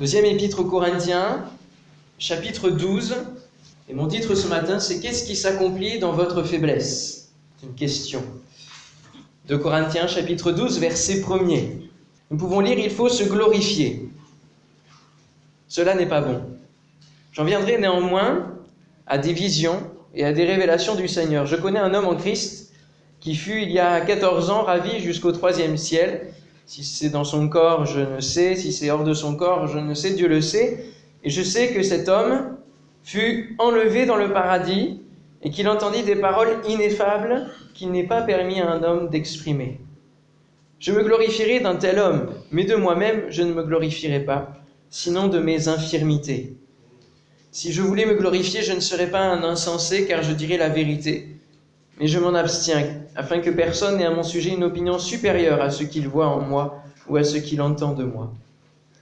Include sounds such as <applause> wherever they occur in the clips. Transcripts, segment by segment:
Deuxième épître aux Corinthiens, chapitre 12. Et mon titre ce matin, c'est Qu'est-ce qui s'accomplit dans votre faiblesse? C'est une question. De Corinthiens, chapitre 12, verset 1er. Nous pouvons lire Il faut se glorifier. Cela n'est pas bon. J'en viendrai néanmoins à des visions et à des révélations du Seigneur. Je connais un homme en Christ qui fut il y a 14 ans ravi jusqu'au troisième ciel. Si c'est dans son corps, je ne sais. Si c'est hors de son corps, je ne sais. Dieu le sait. Et je sais que cet homme fut enlevé dans le paradis et qu'il entendit des paroles ineffables qu'il n'est pas permis à un homme d'exprimer. Je me glorifierai d'un tel homme, mais de moi-même je ne me glorifierai pas, sinon de mes infirmités. Si je voulais me glorifier, je ne serais pas un insensé, car je dirais la vérité. Mais je m'en abstiens, afin que personne n'ait à mon sujet une opinion supérieure à ce qu'il voit en moi ou à ce qu'il entend de moi.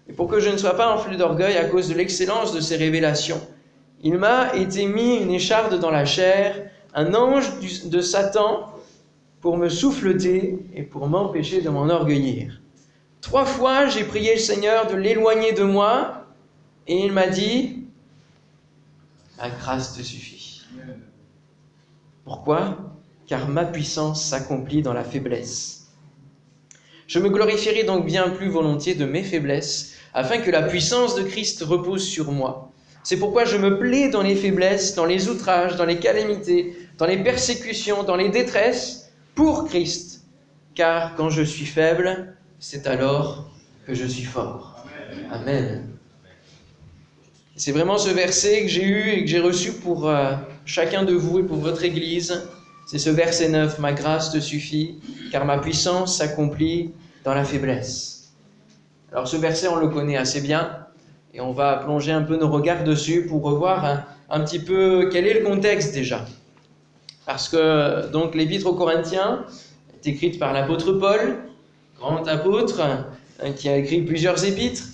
Et pour que je ne sois pas enflé d'orgueil à cause de l'excellence de ces révélations, il m'a été mis une écharde dans la chair, un ange de Satan, pour me souffleter et pour m'empêcher de m'enorgueillir. Trois fois, j'ai prié le Seigneur de l'éloigner de moi, et il m'a dit, la grâce te suffit. Pourquoi? Car ma puissance s'accomplit dans la faiblesse. Je me glorifierai donc bien plus volontiers de mes faiblesses, afin que la puissance de Christ repose sur moi. C'est pourquoi je me plais dans les faiblesses, dans les outrages, dans les calamités, dans les persécutions, dans les détresses, pour Christ. Car quand je suis faible, c'est alors que je suis fort. Amen. C'est vraiment ce verset que j'ai eu et que j'ai reçu pour euh, chacun de vous et pour votre Église. C'est ce verset 9, Ma grâce te suffit, car ma puissance s'accomplit dans la faiblesse. Alors ce verset, on le connaît assez bien, et on va plonger un peu nos regards dessus pour revoir un, petit peu quel est le contexte déjà. Parce que donc l'épître aux Corinthiens est écrite par l'apôtre Paul, grand apôtre, hein, qui a écrit plusieurs épîtres.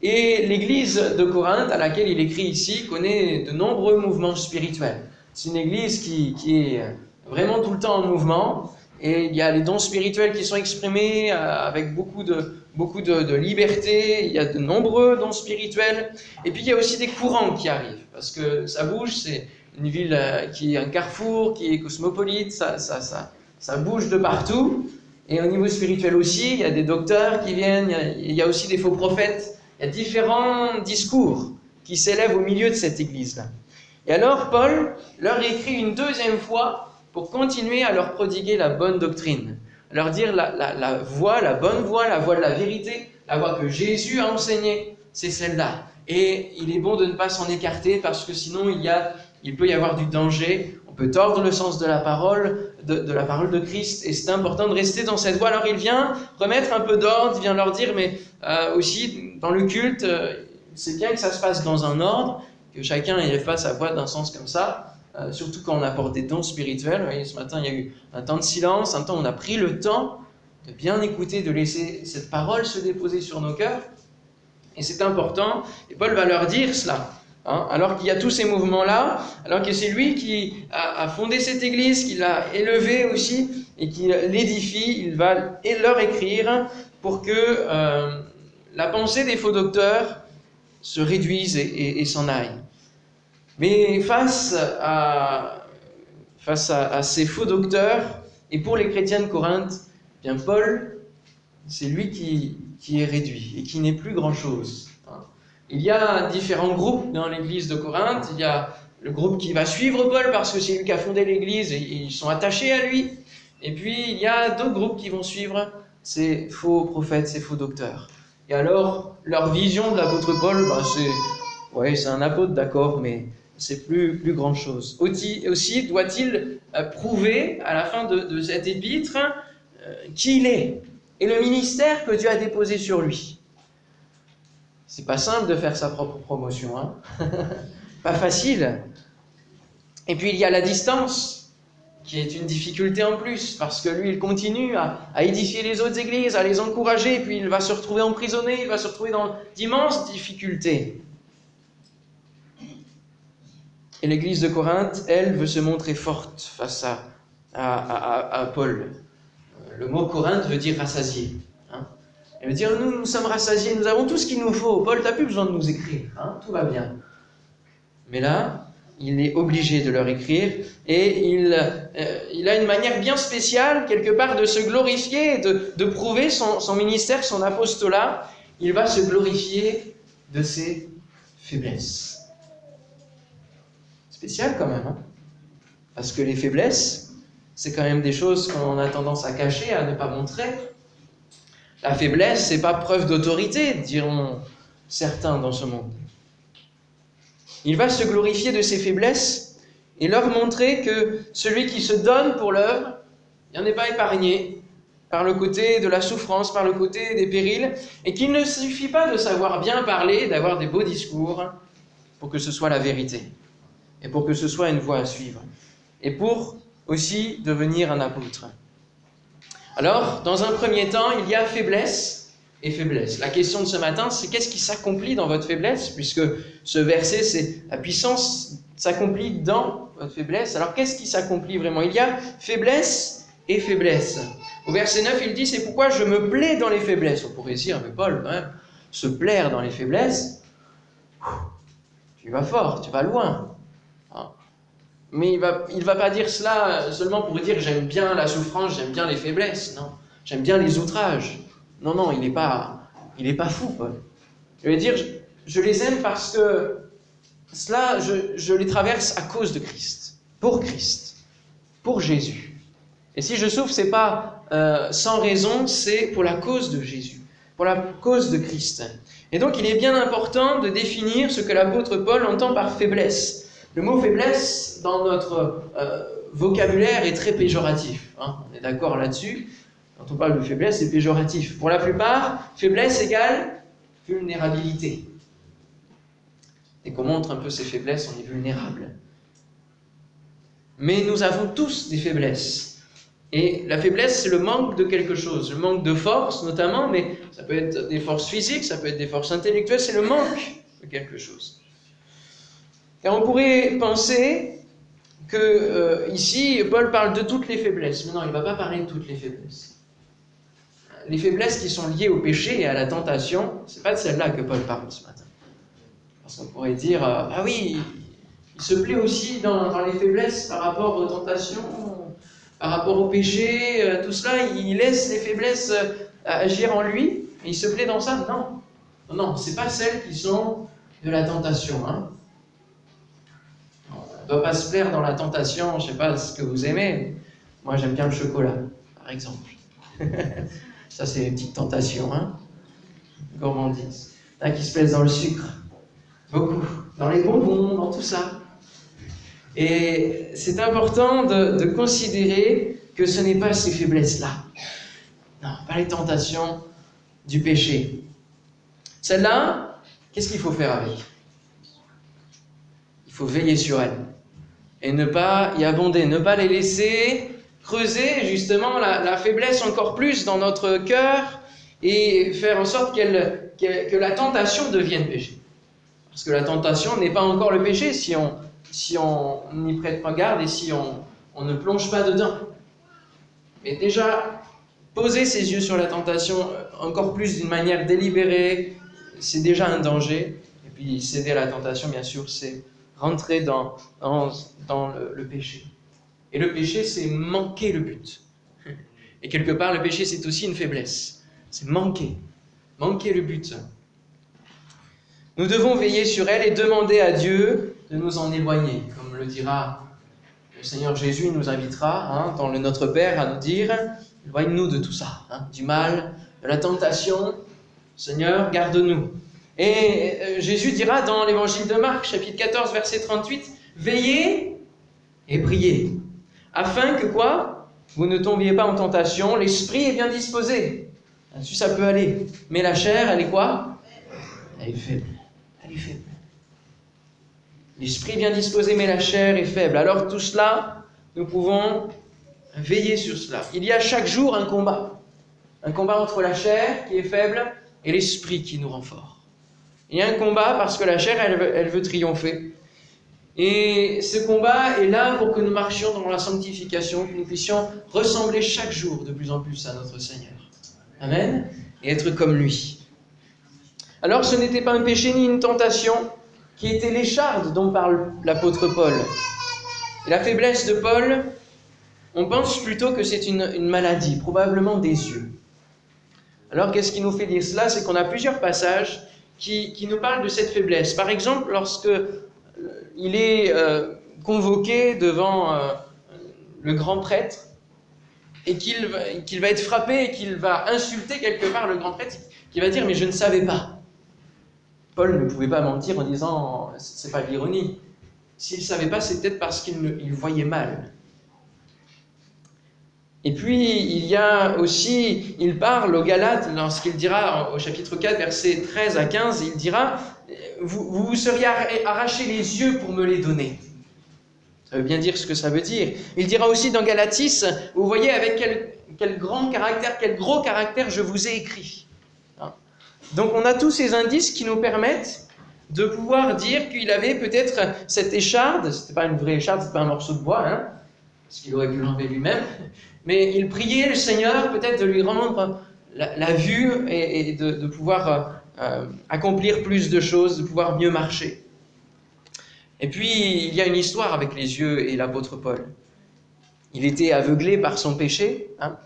Et l'église de Corinthe, à laquelle il écrit ici, connaît de nombreux mouvements spirituels. C'est une église qui, qui, est vraiment tout le temps en mouvement. Et il y a les dons spirituels qui sont exprimés euh, avec beaucoup de, beaucoup de, liberté. Il y a de nombreux dons spirituels. Et puis il y a aussi des courants qui arrivent. Parce que ça bouge, c'est une ville euh, qui est un carrefour, qui est cosmopolite, ça, ça, ça, ça bouge de partout. Et au niveau spirituel aussi, il y a des docteurs qui viennent, il y a aussi des faux prophètes. Il y a différents discours qui s'élèvent au milieu de cette église-là. Et alors, Paul leur écrit une deuxième fois pour continuer à leur prodiguer la bonne doctrine, leur dire la, la, voie, la bonne voie, la voie de la vérité, la voie que Jésus a enseignée, c'est celle-là. Et il est bon de ne pas s'en écarter parce que sinon il, y a, il peut y avoir du danger. On peut tordre le sens de la parole, de, la parole de Christ, et c'est important de rester dans cette voie. Alors il vient remettre un peu d'ordre, il vient leur dire, mais euh, aussi dans le culte, euh, c'est bien que ça se passe dans un ordre, que chacun y fasse sa voix d'un sens comme ça, euh, surtout quand on apporte des dons spirituels. Vous voyez, ce matin, il y a eu un temps de silence, un temps où on a pris le temps de bien écouter, de laisser cette parole se déposer sur nos cœurs. Et c'est important. Et Paul va leur dire cela. Hein, alors qu'il y a tous ces mouvements-là, alors que c'est lui qui a, fondé cette église, qui l'a élevée aussi, et qui l'édifie, il va leur écrire pour que euh, la pensée des faux docteurs se réduise et s'en aille. Mais face à, face à, ces faux docteurs, et pour les chrétiens de Corinthe, bien Paul, c'est lui qui, qui est réduit et qui n'est plus grand-chose. Il y a différents groupes dans l'église de Corinthe. Il y a le groupe qui va suivre Paul parce que c'est lui qui a fondé l'église et ils sont attachés à lui. Et puis il y a d'autres groupes qui vont suivre ces faux prophètes, ces faux docteurs. Et alors, leur vision de l'apôtre Paul, ben c'est ouais, un apôtre, d'accord, mais c'est plus, plus grand chose. Aussi, doit-il prouver à la fin de, de cet épître euh, qui il est et le ministère que Dieu a déposé sur lui. C'est pas simple de faire sa propre promotion, hein <laughs> pas facile. Et puis il y a la distance, qui est une difficulté en plus, parce que lui, il continue à, à, édifier les autres églises, à les encourager, puis il va se retrouver emprisonné, il va se retrouver dans d'immenses difficultés. Et l'église de Corinthe, elle, veut se montrer forte face à, à, Paul. Le mot Corinthe veut dire rassasié. Hein Il va dire, nous, nous sommes rassasiés, nous avons tout ce qu'il nous faut. Paul, tu n'as plus besoin de nous écrire, hein, tout va bien. Mais là, il est obligé de leur écrire et il, euh, il, a une manière bien spéciale, quelque part, de se glorifier, de, de prouver son, son, ministère, son apostolat. Il va se glorifier de ses faiblesses. Spécial quand même, hein parce que les faiblesses, c'est quand même des choses qu'on a tendance à cacher, à ne pas montrer. La faiblesse, c'est pas preuve d'autorité, diront certains dans ce monde. Il va se glorifier de ses faiblesses et leur montrer que celui qui se donne pour l'œuvre, il n'en est pas épargné par le côté de la souffrance, par le côté des périls, et qu'il ne suffit pas de savoir bien parler, d'avoir des beaux discours pour que ce soit la vérité et pour que ce soit une voie à suivre et pour aussi devenir un apôtre. Alors, dans un premier temps, il y a faiblesse et faiblesse. La question de ce matin, c'est qu'est-ce qui s'accomplit dans votre faiblesse Puisque ce verset, c'est la puissance s'accomplit dans votre faiblesse. Alors, qu'est-ce qui s'accomplit vraiment? Il y a faiblesse et faiblesse. Au verset 9, il dit, c'est pourquoi je me plais dans les faiblesses. On pourrait dire, mais Paul, hein, se plaire dans les faiblesses, tu vas fort, tu vas loin. Mais il va, il va pas dire cela seulement pour dire j'aime bien la souffrance, j'aime bien les faiblesses. Non, j'aime bien les outrages. Non, non, il n'est pas, il pas fou, Paul. Il va dire je, je, les aime parce que cela, je, je, les traverse à cause de Christ, pour Christ, pour Jésus. Et si je souffre, c'est pas euh, sans raison, c'est pour la cause de Jésus, pour la cause de Christ. Et donc, il est bien important de définir ce que l'apôtre Paul entend par faiblesse. Le mot faiblesse, dans notre euh, vocabulaire, est très péjoratif. Hein. on est d'accord là-dessus. Quand on parle de faiblesse, c'est péjoratif. Pour la plupart, faiblesse égale vulnérabilité. Et qu'on montre un peu ses faiblesses, on est vulnérable. Mais nous avons tous des faiblesses. Et la faiblesse, c'est le manque de quelque chose, le manque de force notamment, mais ça peut être des forces physiques, ça peut être des forces intellectuelles, c'est le manque de quelque chose. Et on pourrait penser que euh, ici, Paul parle de toutes les faiblesses. Mais non, il ne va pas parler de toutes les faiblesses. Les faiblesses qui sont liées au péché et à la tentation, c'est pas de celle-là que Paul parle ce matin. Parce qu'on pourrait dire, euh, ah oui, il se plaît aussi dans, les faiblesses par rapport aux tentations, par rapport au péché, euh, tout cela, il laisse les faiblesses agir en lui, et il se plaît dans ça? Non, non, non c'est pas celles qui sont de la tentation. Hein ne doit pas se plaire dans la tentation, je ne sais pas ce que vous aimez. Moi, j'aime bien le chocolat, par exemple. <laughs> Ça, c'est une petite tentation, hein Gourmandise. Un qui se plaisent dans le sucre. Beaucoup. Dans les bonbons, dans tout ça. Et c'est important de, considérer que ce n'est pas ces faiblesses-là. Non, pas les tentations du péché. Celle-là, qu'est-ce qu'il faut faire avec? Il faut veiller sur elle et ne pas y abonder, ne pas les laisser creuser justement la, faiblesse encore plus dans notre cœur et faire en sorte que la tentation devienne péché. Parce que la tentation n'est pas encore le péché si on si on n'y prête pas garde et si on, on ne plonge pas dedans. Mais déjà, poser ses yeux sur la tentation encore plus d'une manière délibérée, c'est déjà un danger. Et puis céder à la tentation, bien sûr, c'est rentrer dans, dans, le, péché. Et le péché, c'est manquer le but. <laughs> Et quelque part, le péché, c'est aussi une faiblesse. C'est manquer. Manquer le but. Nous devons veiller sur elle et demander à Dieu de nous en éloigner. Comme le dira le Seigneur Jésus, il nous invitera hein, dans le Notre Père à nous dire éloigne-nous de tout ça, hein, du mal, de la tentation. Seigneur, garde-nous. Et euh, Jésus dira dans l'évangile de Marc, chapitre 14, verset 38, Veillez et priez, afin que quoi? Vous ne tombiez pas en tentation, l'esprit est bien disposé. Ça peut aller. Mais la chair, elle est quoi? Elle est faible. Elle est faible. L'esprit est bien disposé, mais la chair est faible. Alors tout cela, nous pouvons veiller sur cela. Il y a chaque jour un combat. Un combat entre la chair qui est faible et l'esprit qui nous rend fort. Il y a un combat parce que la chair, elle veut, triompher. Et ce combat est là pour que nous marchions dans la sanctification, que nous puissions ressembler chaque jour de plus en plus à notre Seigneur. Amen. Et être comme lui. Alors ce n'était pas un péché ni une tentation qui était l'écharde dont parle l'apôtre Paul. Et la faiblesse de Paul, on pense plutôt que c'est une, maladie, probablement des yeux. Alors qu'est-ce qui nous fait dire cela? C'est qu'on a plusieurs passages qui, nous parlent de cette faiblesse. Par exemple, lorsque il est euh, convoqué devant euh, le grand prêtre et qu'il qu va être frappé et qu'il va insulter quelque part le grand prêtre, qui va dire Mais je ne savais pas. Paul ne pouvait pas mentir en disant C'est pas l'ironie. S'il savait pas, c'est peut-être parce qu'il voyait mal. Et puis, il y a aussi, il parle aux Galates, lorsqu'il dira au chapitre 4, versets 13 à 15, il dira vous, vous seriez arraché les yeux pour me les donner. Ça veut bien dire ce que ça veut dire. Il dira aussi dans Galatis, vous voyez avec quel, quel grand caractère, quel gros caractère je vous ai écrit. Hein. Donc on a tous ces indices qui nous permettent de pouvoir dire qu'il avait peut-être cette écharde, c'était pas une vraie écharde, c'était pas un morceau de bois, hein, parce qu'il aurait pu l'enlever lui-même, mais il priait le Seigneur peut-être de lui rendre la, vue et, de, pouvoir euh, accomplir plus de choses, de pouvoir mieux marcher. Et puis, il y a une histoire avec les yeux et l'apôtre Paul. Il était aveuglé par son péché, hein,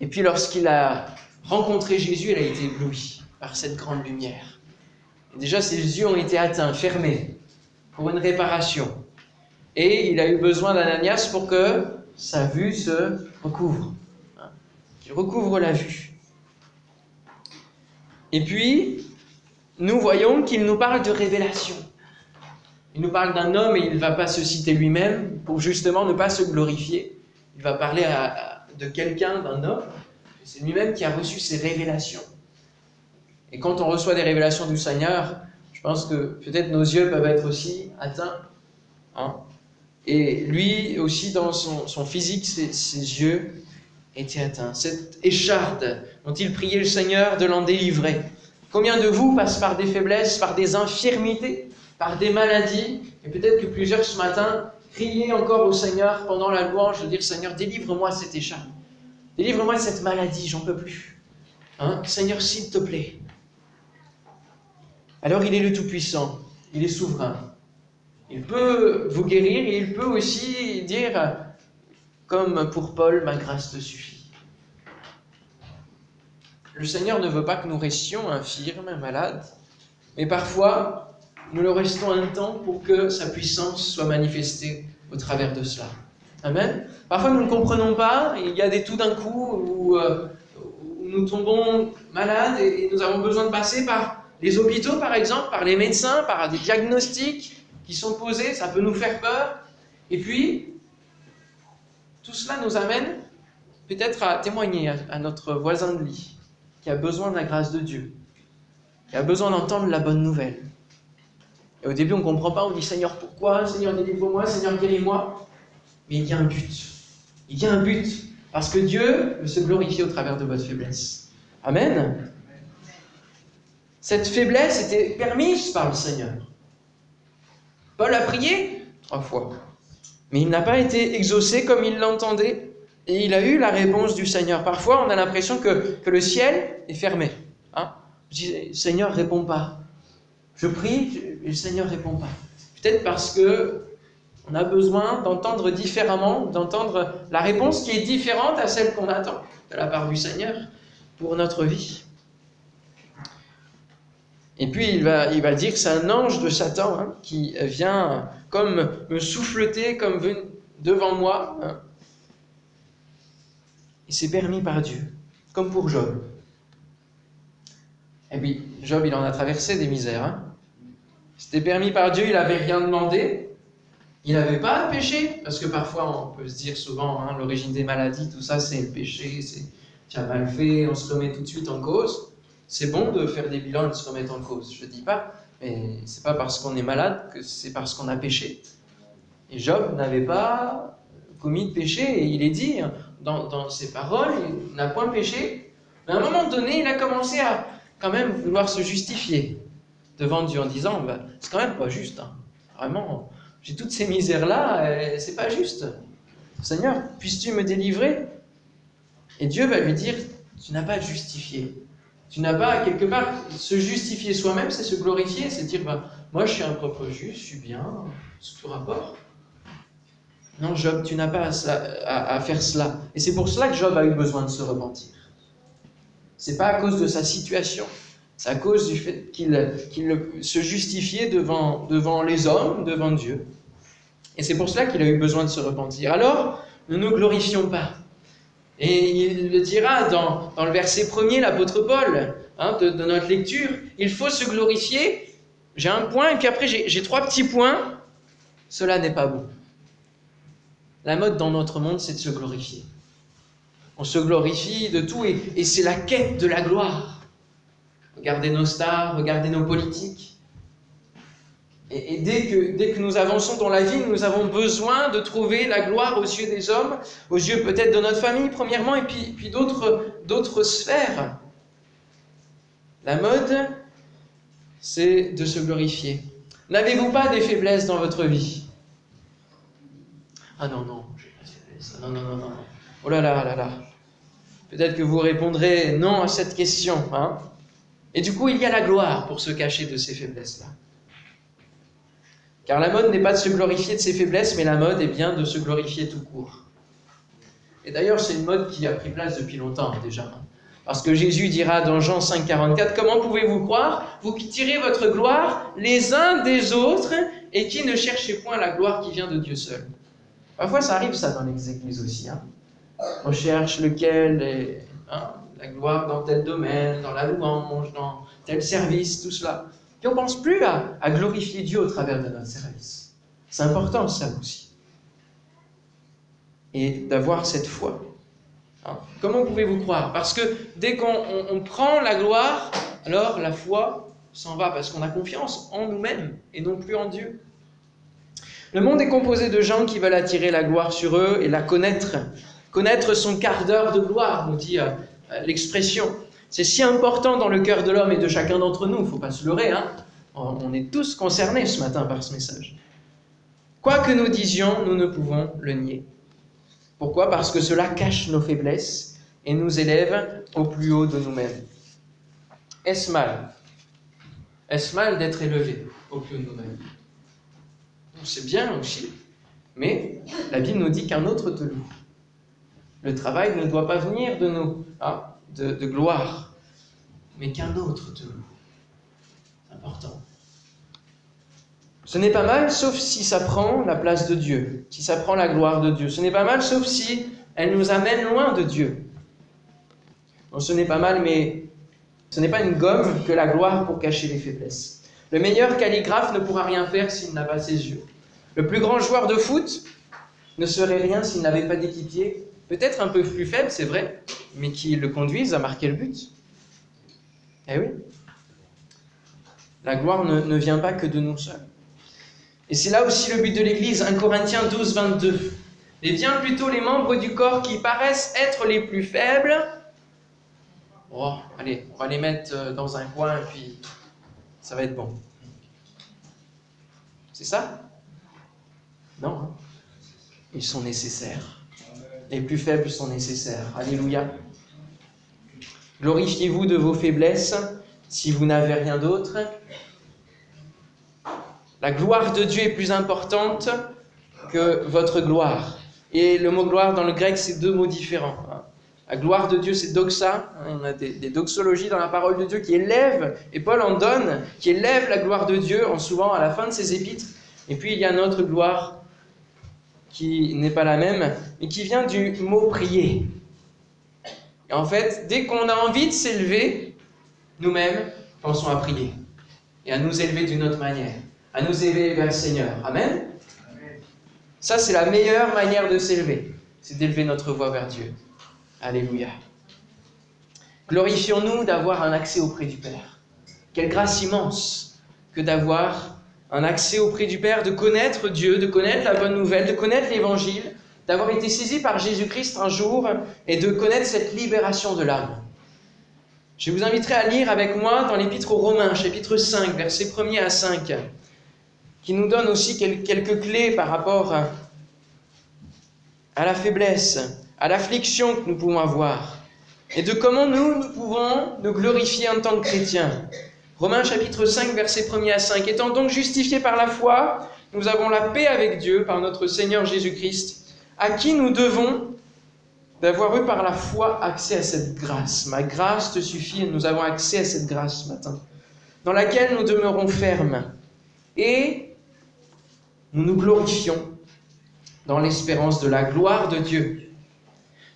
et puis lorsqu'il a rencontré Jésus, il a été ébloui par cette grande lumière. Et déjà, ses yeux ont été atteints, fermés, pour une réparation. Et il a eu besoin d'Ananias pour que sa vue se recouvre, hein, qu'il recouvre la vue. Et puis, nous voyons qu'il nous parle de révélation. Il nous parle d'un homme et il ne va pas se citer lui-même pour justement ne pas se glorifier. Il va parler de quelqu'un, d'un homme. C'est lui-même qui a reçu ces révélations. Et quand on reçoit des révélations du Seigneur, je pense que peut-être nos yeux peuvent être aussi atteints. Hein. Et lui aussi, dans son, physique, ses, yeux étaient atteints. Cette écharde dont il priait le Seigneur de l'en délivrer. Combien de vous passent par des faiblesses, par des infirmités par des maladies, et peut-être que plusieurs ce matin criaient encore au Seigneur pendant la louange de dire Seigneur, délivre-moi cette écharpe, délivre-moi de cette maladie, j'en peux plus. Hein? Seigneur, s'il te plaît. Alors il est le Tout-Puissant, il est souverain. Il peut vous guérir et il peut aussi dire, comme pour Paul, ma grâce te suffit. Le Seigneur ne veut pas que nous restions infirmes, malades, mais parfois, nous le restons un temps pour que sa puissance soit manifestée au travers de cela. Amen. Parfois nous ne comprenons pas, il y a des tout d'un coup où, euh, où, nous tombons malades et, nous avons besoin de passer par les hôpitaux par exemple, par les médecins, par des diagnostics qui sont posés, ça peut nous faire peur. Et puis, tout cela nous amène peut-être à témoigner à, à notre voisin de lit qui a besoin de la grâce de Dieu, qui a besoin d'entendre la bonne nouvelle. Et au début, on ne comprend pas, on dit Seigneur, pourquoi? Seigneur, délivre-moi, Seigneur, guéris-moi. Mais il y a un but. Il y a un but. Parce que Dieu veut se glorifier au travers de votre faiblesse. Amen. Cette faiblesse était permise par le Seigneur. Paul a prié trois fois. Mais il n'a pas été exaucé comme il l'entendait. Et il a eu la réponse du Seigneur. Parfois, on a l'impression que, le ciel est fermé. Hein Je dis, Seigneur, réponds pas. Je prie et le Seigneur répond pas. Peut-être parce que on a besoin d'entendre différemment, d'entendre la réponse qui est différente à celle qu'on attend de la part du Seigneur pour notre vie. Et puis il va, il va dire que c'est un ange de Satan hein, qui vient comme me souffleter, comme devant moi. Hein. Et c'est permis par Dieu, comme pour Job. Et puis Job, il en a traversé des misères. Hein. C'était permis par Dieu, il n'avait rien demandé. Il n'avait pas péché, parce que parfois on peut se dire souvent, l'origine des maladies, tout ça, c'est le péché, c'est tu as mal fait, on se remet tout de suite en cause. C'est bon de faire des bilans et de se remettre en cause, je ne dis pas, mais c'est pas parce qu'on est malade que c'est parce qu'on a péché. Et Job n'avait pas commis de péché, et il est dit dans, dans ses paroles, il n'a point péché, mais à un moment donné, il a commencé à quand même vouloir se justifier devant Dieu en disant bah, c'est quand même pas juste. Hein. Vraiment, j'ai toutes ces misères-là, c'est pas juste. Seigneur, puisses-tu me délivrer? Et Dieu va lui dire Tu n'as pas justifier. Tu n'as pas, quelque part, se justifier soi-même, c'est se glorifier, c'est dire, bah, moi je suis un propre juge, je suis bien, sous tout rapport. Non, Job, tu n'as pas à, faire cela. Et c'est pour cela que Job a eu besoin de se repentir. C'est pas à cause de sa situation, c'est à cause du fait qu'il se justifiait devant, devant les hommes, devant Dieu. Et c'est pour cela qu'il a eu besoin de se repentir. Alors, ne nous glorifions pas. Et il le dira dans, le verset premier, l'apôtre Paul, hein, de, de, notre lecture, il faut se glorifier. J'ai un point, et puis après j'ai trois petits points. Cela n'est pas bon. La mode dans notre monde, c'est de se glorifier. On se glorifie de tout, et, et c'est la quête de la gloire. Regardez nos stars, regardez nos politiques. Et, dès, que, dès que nous avançons dans la vie, nous avons besoin de trouver la gloire aux yeux des hommes, aux yeux peut-être de notre famille, premièrement, et puis, puis d'autres, sphères. La mode, c'est de se glorifier. N'avez-vous pas des faiblesses dans votre vie? Ah non, non, j'ai pas de faiblesse. Non, non, non, non. Oh là là là là. Peut-être que vous répondrez non à cette question. Hein et du coup, il y a la gloire pour se cacher de ces faiblesses-là. Car la mode n'est pas de se glorifier de ses faiblesses, mais la mode est bien de se glorifier tout court. Et d'ailleurs, c'est une mode qui a pris place depuis longtemps déjà. Parce que Jésus dira dans Jean 5, 44, Comment pouvez-vous croire, vous qui tirez votre gloire les uns des autres et qui ne cherchez point la gloire qui vient de Dieu seul Parfois, ça arrive ça dans les églises aussi. Hein. On cherche lequel hein, la gloire dans tel domaine, dans la louange, dans tel service, tout cela. Et on ne pense plus à, glorifier Dieu au travers de notre service. C'est important ça aussi. Et d'avoir cette foi. Hein? Comment pouvez-vous croire? Parce que dès qu'on prend la gloire, alors la foi s'en va parce qu'on a confiance en nous-mêmes et non plus en Dieu. Le monde est composé de gens qui veulent attirer la gloire sur eux et la connaître. Connaître son quart d'heure de gloire, nous dit euh, l'expression. C'est si important dans le cœur de l'homme et de chacun d'entre nous, il ne faut pas se leurrer, hein on est tous concernés ce matin par ce message. Quoi que nous disions, nous ne pouvons le nier. Pourquoi? Parce que cela cache nos faiblesses et nous élève au plus haut de nous-mêmes. Est-ce mal? Est-ce mal d'être élevé au plus haut de nous-mêmes? C'est bien aussi, mais la Bible nous dit qu'un autre te loue. Le travail ne doit pas venir de nous, ah, de, gloire, mais qu'un autre te loue. C'est important. Ce n'est pas mal, sauf si ça prend la place de Dieu, si ça prend la gloire de Dieu. Ce n'est pas mal, sauf si elle nous amène loin de Dieu. ce n'est pas mal, mais ce n'est pas une gomme que la gloire pour cacher les faiblesses. Le meilleur calligraphe ne pourra rien faire s'il n'a pas ses yeux. Le plus grand joueur de foot ne serait rien s'il n'avait pas d'équipier peut-être un peu plus faible, c'est vrai, mais qui le conduisent à marquer le but. Eh oui. La gloire ne, vient pas que de nous seuls. Et c'est là aussi le but de l'Église, 1 Corinthiens 12, 22. Et bien plutôt les membres du corps qui paraissent être les plus faibles, oh, allez, on va les mettre euh, dans un coin et puis ça va être bon. C'est ça? Non, hein ils sont nécessaires. Les plus faibles sont nécessaires. Alléluia. Glorifiez-vous de vos faiblesses si vous n'avez rien d'autre. La gloire de Dieu est plus importante que votre gloire. Et le mot gloire dans le grec, c'est deux mots différents. La gloire de Dieu, c'est doxa. On a des, doxologies dans la parole de Dieu qui élèvent, et Paul en donne, qui élève la gloire de Dieu en souvent à la fin de ses épîtres. Et puis il y a notre gloire qui n'est pas la même, mais qui vient du mot prier. Et en fait, dès qu'on a envie de s'élever, nous-mêmes, pensons à prier et à nous élever d'une autre manière, à nous élever vers le Seigneur. Amen? Ça, c'est la meilleure manière de s'élever, c'est d'élever notre voix vers Dieu. Alléluia. Glorifions-nous d'avoir un accès auprès du Père. Quelle grâce immense que d'avoir un accès auprès du Père, de connaître Dieu, de connaître la bonne nouvelle, de connaître l'Évangile, d'avoir été saisi par Jésus-Christ un jour et de connaître cette libération de l'âme. Je vous inviterai à lire avec moi dans l'Épître aux Romains, chapitre 5, versets 1 à 5, qui nous donne aussi quelques clés par rapport à la faiblesse, à l'affliction que nous pouvons avoir. et de comment nous, nous pouvons nous glorifier en tant que chrétiens. Romains chapitre 5, versets 1 à 5. Étant donc justifiés par la foi, nous avons la paix avec Dieu par notre Seigneur Jésus-Christ, à qui nous devons d'avoir eu par la foi accès à cette grâce. Ma grâce te suffit et nous avons accès à cette grâce ce matin, dans laquelle nous demeurons fermes et nous nous glorifions dans l'espérance de la gloire de Dieu.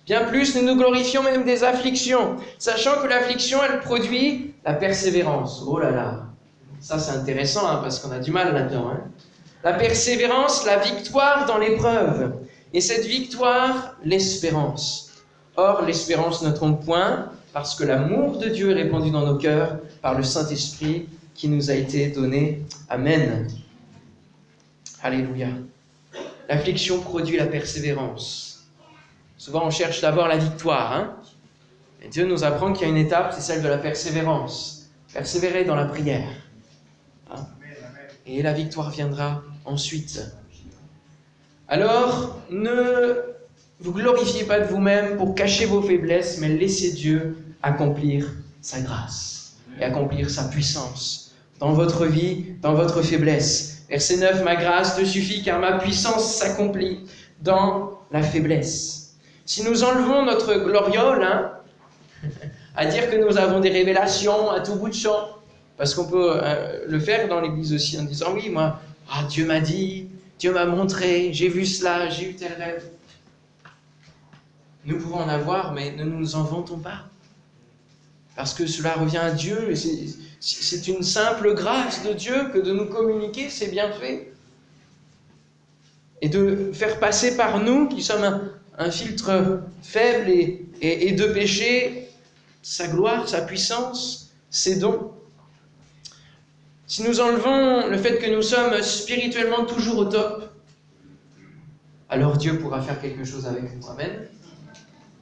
Bien plus, nous nous glorifions même des afflictions, sachant que l'affliction, elle produit la persévérance. Oh là là, ça c'est intéressant hein, parce qu'on a du mal là-dedans. Hein. La persévérance, la victoire dans l'épreuve. Et cette victoire, l'espérance. Or, l'espérance ne trompe point, parce que l'amour de Dieu est répandu dans nos cœurs par le Saint-Esprit qui nous a été donné. Amen. Alléluia. L'affliction produit la persévérance. Souvent, on cherche d'abord la victoire. Hein Dieu nous apprend qu'il y a une étape, c'est celle de la persévérance. Persévérer dans la prière. Hein Et la victoire viendra ensuite. Alors, ne vous glorifiez pas de vous-même pour cacher vos faiblesses, mais laissez Dieu accomplir sa grâce et accomplir sa puissance dans votre vie, dans votre faiblesse. Verset 9, ma grâce te suffit car ma puissance s'accomplit dans la faiblesse. Si nous enlevons notre gloriole hein, à dire que nous avons des révélations à tout bout de champ, parce qu'on peut euh, le faire dans l'Église aussi en disant oui, moi, ah, Dieu m'a dit, Dieu m'a montré, j'ai vu cela, j'ai eu tel rêve. Nous pouvons en avoir, mais ne nous en vantons pas. Parce que cela revient à Dieu, et c'est une simple grâce de Dieu que de nous communiquer c'est bien fait. Et de faire passer par nous, qui sommes un, filtre faible et, et de péché, sa gloire, sa puissance, ses dons. Si nous enlevons le fait que nous sommes spirituellement toujours au top, alors Dieu pourra faire quelque chose avec nous. Amen.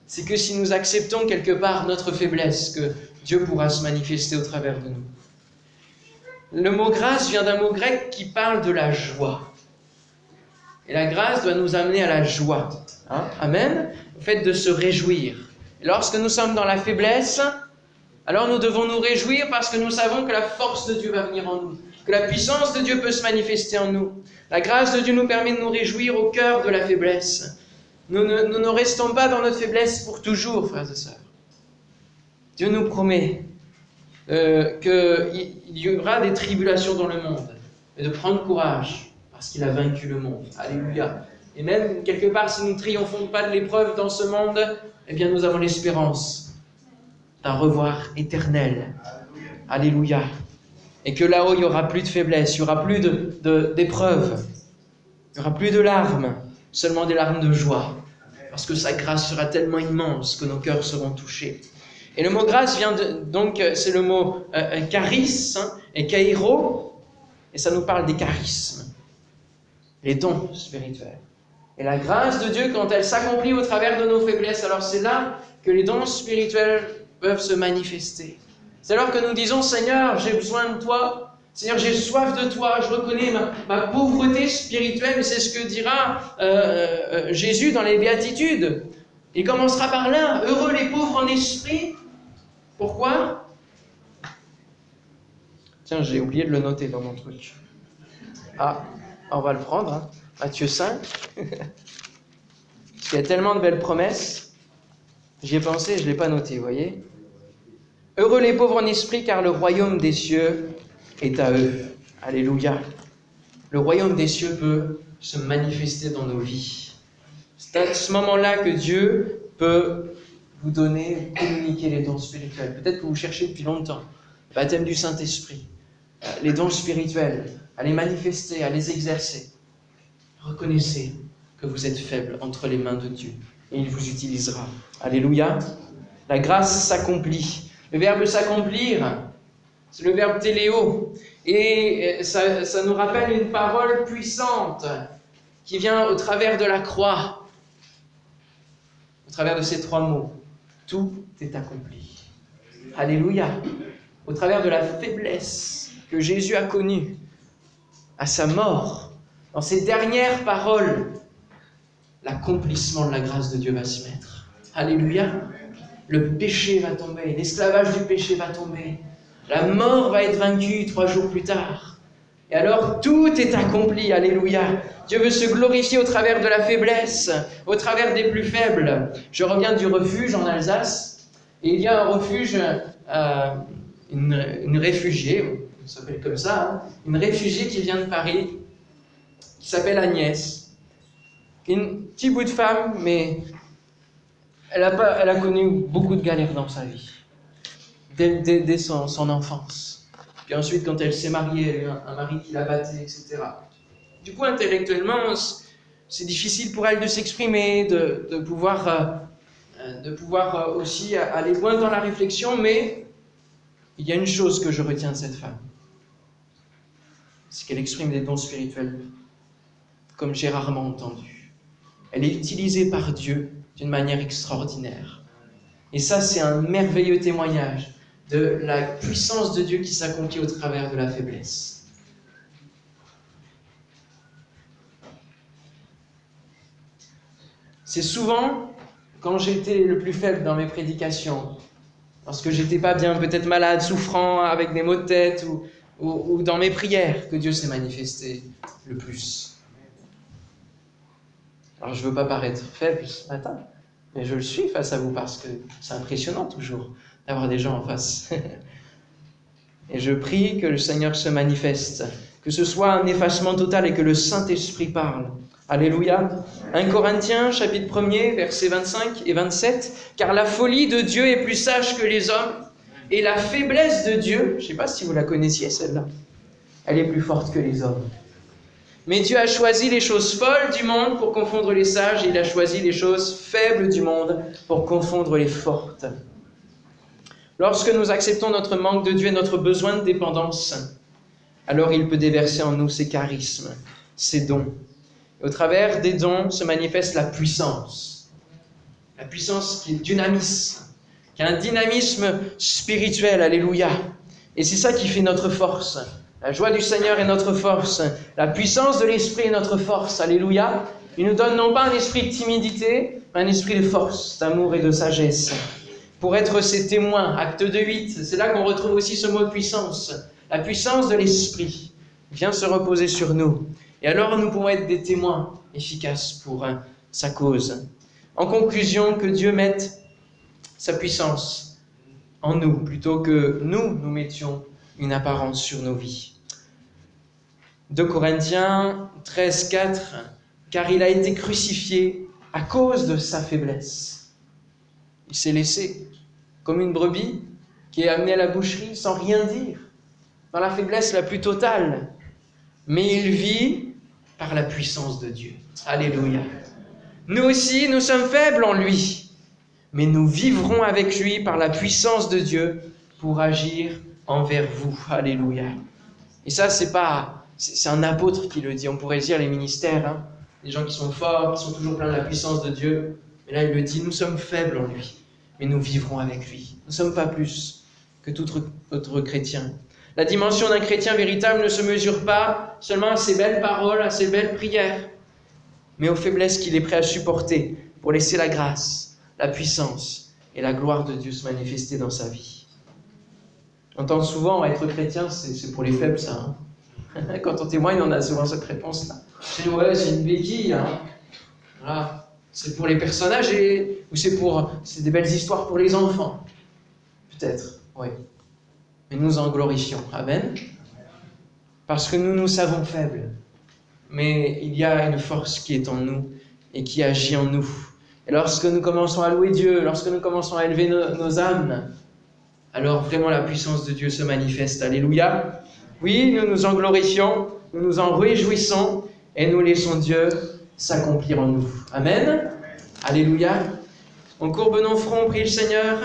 C'est que si nous acceptons quelque part notre faiblesse, que Dieu pourra se manifester au travers de nous. Le mot grâce vient d'un mot grec qui parle de la joie. Et la grâce doit nous amener à la joie. Hein? Amen. Le fait de se réjouir. Lorsque nous sommes dans la faiblesse, alors nous devons nous réjouir parce que nous savons que la force de Dieu va venir en nous, que la puissance de Dieu peut se manifester en nous. La grâce de Dieu nous permet de nous réjouir au cœur de la faiblesse. Nous ne, restons pas dans notre faiblesse pour toujours, frères et sœurs. Dieu nous promet euh, qu'il y aura des tribulations dans le monde, et de prendre courage, parce qu'il a vaincu le monde. Alléluia. Et même, quelque part, si nous ne triomphons pas de l'épreuve dans ce monde, eh bien, nous avons l'espérance d'un revoir éternel. Alléluia. Et que là-haut, il n'y aura plus de faiblesse, il n'y aura plus d'épreuves, il n'y aura plus de larmes, seulement des larmes de joie. Parce que sa grâce sera tellement immense que nos cœurs seront touchés. Et le mot grâce vient donc, c'est le mot euh, euh charis hein, et kairo, et ça nous parle des charismes, les dons spirituels. Et la grâce de Dieu, quand elle s'accomplit au travers de nos faiblesses, alors c'est là que les dons spirituels peuvent se manifester. C'est alors que nous disons, Seigneur, j'ai besoin de toi. Seigneur, j'ai soif de toi. Je reconnais ma, pauvreté spirituelle. C'est ce que dira euh, euh, Jésus dans les béatitudes. Il commencera par là. Heureux les pauvres en esprit. Pourquoi? Tiens, j'ai oublié de le noter dans mon truc. Ah, on va le prendre. Hein. Matthieu 5. Parce qu'il y a tellement de belles promesses. J'y ai pensé, je ne l'ai pas noté, vous voyez Heureux les pauvres en esprit, car le royaume des cieux est à eux. Alléluia. Le royaume des cieux peut se manifester dans nos vies. C'est à ce moment-là que Dieu peut vous donner, communiquer les dons spirituels. Peut-être que vous cherchez depuis longtemps. Baptême du Saint-Esprit, euh, les dons spirituels, à les manifester, à les exercer. Reconnaissez que vous êtes faible entre les mains de Dieu et il vous utilisera. Alléluia. La grâce s'accomplit. Le verbe s'accomplir, c'est le verbe téléo. Et euh, ça, ça, nous rappelle une parole puissante qui vient au travers de la croix, au travers de ces trois mots. Tout est accompli. Alléluia. Au travers de la faiblesse que Jésus a connue à sa mort, dans ses dernières paroles, l'accomplissement de la grâce de Dieu va se mettre. Alléluia. le péché va tomber, l'esclavage du péché va tomber, la mort va être vaincue trois jours plus tard. Et alors tout est accompli, alléluia. Dieu veut se glorifier au travers de la faiblesse, au travers des plus faibles. Je reviens du refuge en Alsace, et il y a un refuge, euh, une, réfugiée, on s'appelle comme ça, hein, une réfugiée qui vient de Paris, qui s'appelle Agnès. Une petite bout de femme, mais elle a, pas, elle a connu beaucoup de galères dans sa vie, dès, son, enfance. Puis ensuite, quand elle s'est mariée, elle a eu un, mari qui la battait, etc. Du coup, intellectuellement, c'est difficile pour elle de s'exprimer, de, pouvoir, euh, de pouvoir euh, aussi aller loin dans la réflexion, mais il y a une chose que je retiens de cette femme. C'est qu'elle exprime des dons spirituels comme j'ai rarement entendu. Elle est utilisée par Dieu d'une manière extraordinaire. Et ça, c'est un merveilleux témoignage de la puissance de Dieu qui s'accomplit au travers de la faiblesse. C'est souvent quand j'étais le plus faible dans mes prédications, lorsque j'étais pas bien, peut-être malade, souffrant, avec des maux de tête, ou dans mes prières, que Dieu s'est manifesté le plus. Alors je ne veux pas paraître faible ce matin, mais je le suis face à vous parce que c'est impressionnant toujours d'avoir des gens en face. <laughs> et je prie que le Seigneur se manifeste, que ce soit un effacement total et que le Saint-Esprit parle. Alléluia. 1 Corinthiens chapitre 1er versets 25 et 27. Car la folie de Dieu est plus sage que les hommes et la faiblesse de Dieu, je ne sais pas si vous la connaissiez celle-là, elle est plus forte que les hommes. Mais Dieu a choisi les choses folles du monde pour confondre les sages, et il a choisi les choses faibles du monde pour confondre les fortes. Lorsque nous acceptons notre manque de Dieu et notre besoin de dépendance, alors il peut déverser en nous ses charismes, ses dons. Et au travers des dons se manifeste la puissance. La puissance qui est dynamisme, qui a un dynamisme spirituel, alléluia. Et c'est ça qui fait notre force. La joie du Seigneur est notre force. La puissance de l'Esprit est notre force. Alléluia. Il nous donne non pas un esprit de timidité, mais un esprit de force, d'amour et de sagesse. Pour être ses témoins. Acte 2, 8. C'est là qu'on retrouve aussi ce mot puissance. La puissance de l'Esprit vient se reposer sur nous. Et alors nous pouvons être des témoins efficaces pour hein, sa cause. En conclusion, que Dieu mette sa puissance en nous plutôt que nous nous mettions une apparence sur nos vies. 2 Corinthiens 13, 4, car il a été crucifié à cause de sa faiblesse. Il s'est laissé comme une brebis qui est amenée à la boucherie sans rien dire, dans la faiblesse la plus totale. Mais il vit par la puissance de Dieu. Alléluia. Nous aussi, nous sommes faibles en lui, mais nous vivrons avec lui par la puissance de Dieu pour agir envers vous. Alléluia. Et ça, c'est pas, c'est un apôtre qui le dit. On pourrait dire les ministères, hein. les gens qui sont forts, qui sont toujours pleins de la puissance de Dieu. Mais là, il le dit, nous sommes faibles en lui, mais nous vivrons avec lui. Nous ne sommes pas plus que tout autre chrétien. La dimension d'un chrétien véritable ne se mesure pas seulement à ses belles paroles, à ses belles prières, mais aux faiblesses qu'il est prêt à supporter pour laisser la grâce, la puissance et la gloire de Dieu se manifester dans sa vie. On entend souvent être chrétien, c'est pour les faibles, ça. Hein. <laughs> Quand on témoigne, on a souvent cette réponse-là. C'est ouais, c'est une béquille. Hein. Voilà. C'est pour les personnes âgées, ou c'est pour, c'est des belles histoires pour les enfants. Peut-être, oui. Mais nous en glorifions. Amen. Parce que nous nous savons faibles. Mais il y a une force qui est en nous et qui agit en nous. Et lorsque nous commençons à louer Dieu, lorsque nous commençons à élever nos âmes, alors vraiment la puissance de Dieu se manifeste. Alléluia. Oui, nous nous en glorifions, nous nous en réjouissons et nous laissons Dieu s'accomplir en nous. Amen. Alléluia. On courbe nos fronts, prie le Seigneur.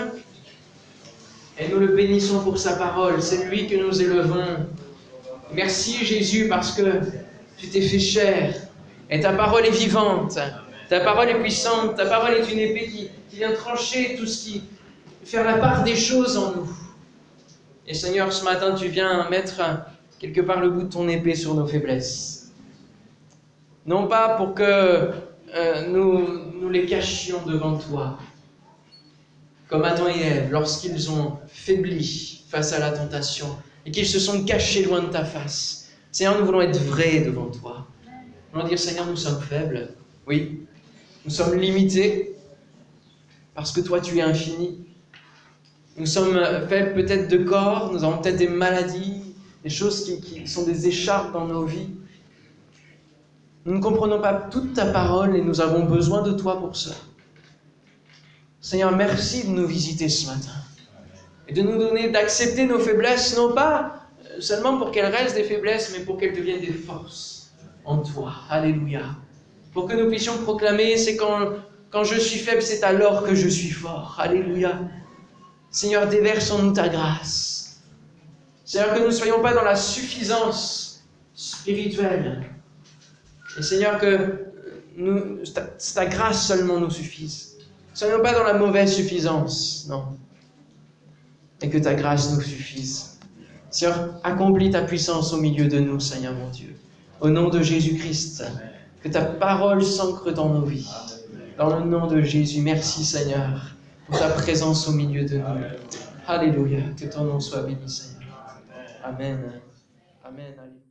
Et nous le bénissons pour sa parole. C'est lui que nous élevons. Merci Jésus parce que tu t'es fait chair. Et ta parole est vivante. Ta parole est puissante. Ta parole est une épée qui, qui vient trancher tout ce qui, faire la part des choses en nous. Et Seigneur, ce matin, tu viens mettre quelque part le bout de ton épée sur nos faiblesses. Non pas pour que euh, nous, nous les cachions devant toi, comme Adam et Ève, lorsqu'ils ont faibli face à la tentation et qu'ils se sont cachés loin de ta face. Seigneur, nous voulons être vrais devant toi. Nous voulons dire, Seigneur, nous sommes faibles. Oui, nous sommes limités parce que toi, tu es infini. Nous sommes faibles peut-être de corps, nous avons peut-être des maladies, des choses qui, qui, sont des écharpes dans nos vies. Nous ne comprenons pas toute ta parole et nous avons besoin de toi pour cela. Seigneur, merci de nous visiter ce matin et de nous donner, d'accepter nos faiblesses, non pas seulement pour qu'elles restent des faiblesses, mais pour qu'elles deviennent des forces en toi. Alléluia. Pour que nous puissions proclamer, c'est quand, quand je suis faible, c'est alors que je suis fort. Alléluia. Seigneur, déverse en nous ta grâce. Seigneur, que nous ne soyons pas dans la suffisance spirituelle. Et Seigneur, que ta grâce seulement nous suffise. Ne soyons pas dans la mauvaise suffisance, non. Et que ta grâce nous suffise. Seigneur, accomplis ta puissance au milieu de nous, Seigneur mon Dieu. Au nom de Jésus-Christ, que ta parole s'ancre dans nos vies. Dans le nom de Jésus, merci Seigneur pour ta présence au milieu de nous. Alléluia, que ton nom soit béni, Seigneur. Amen. Amen.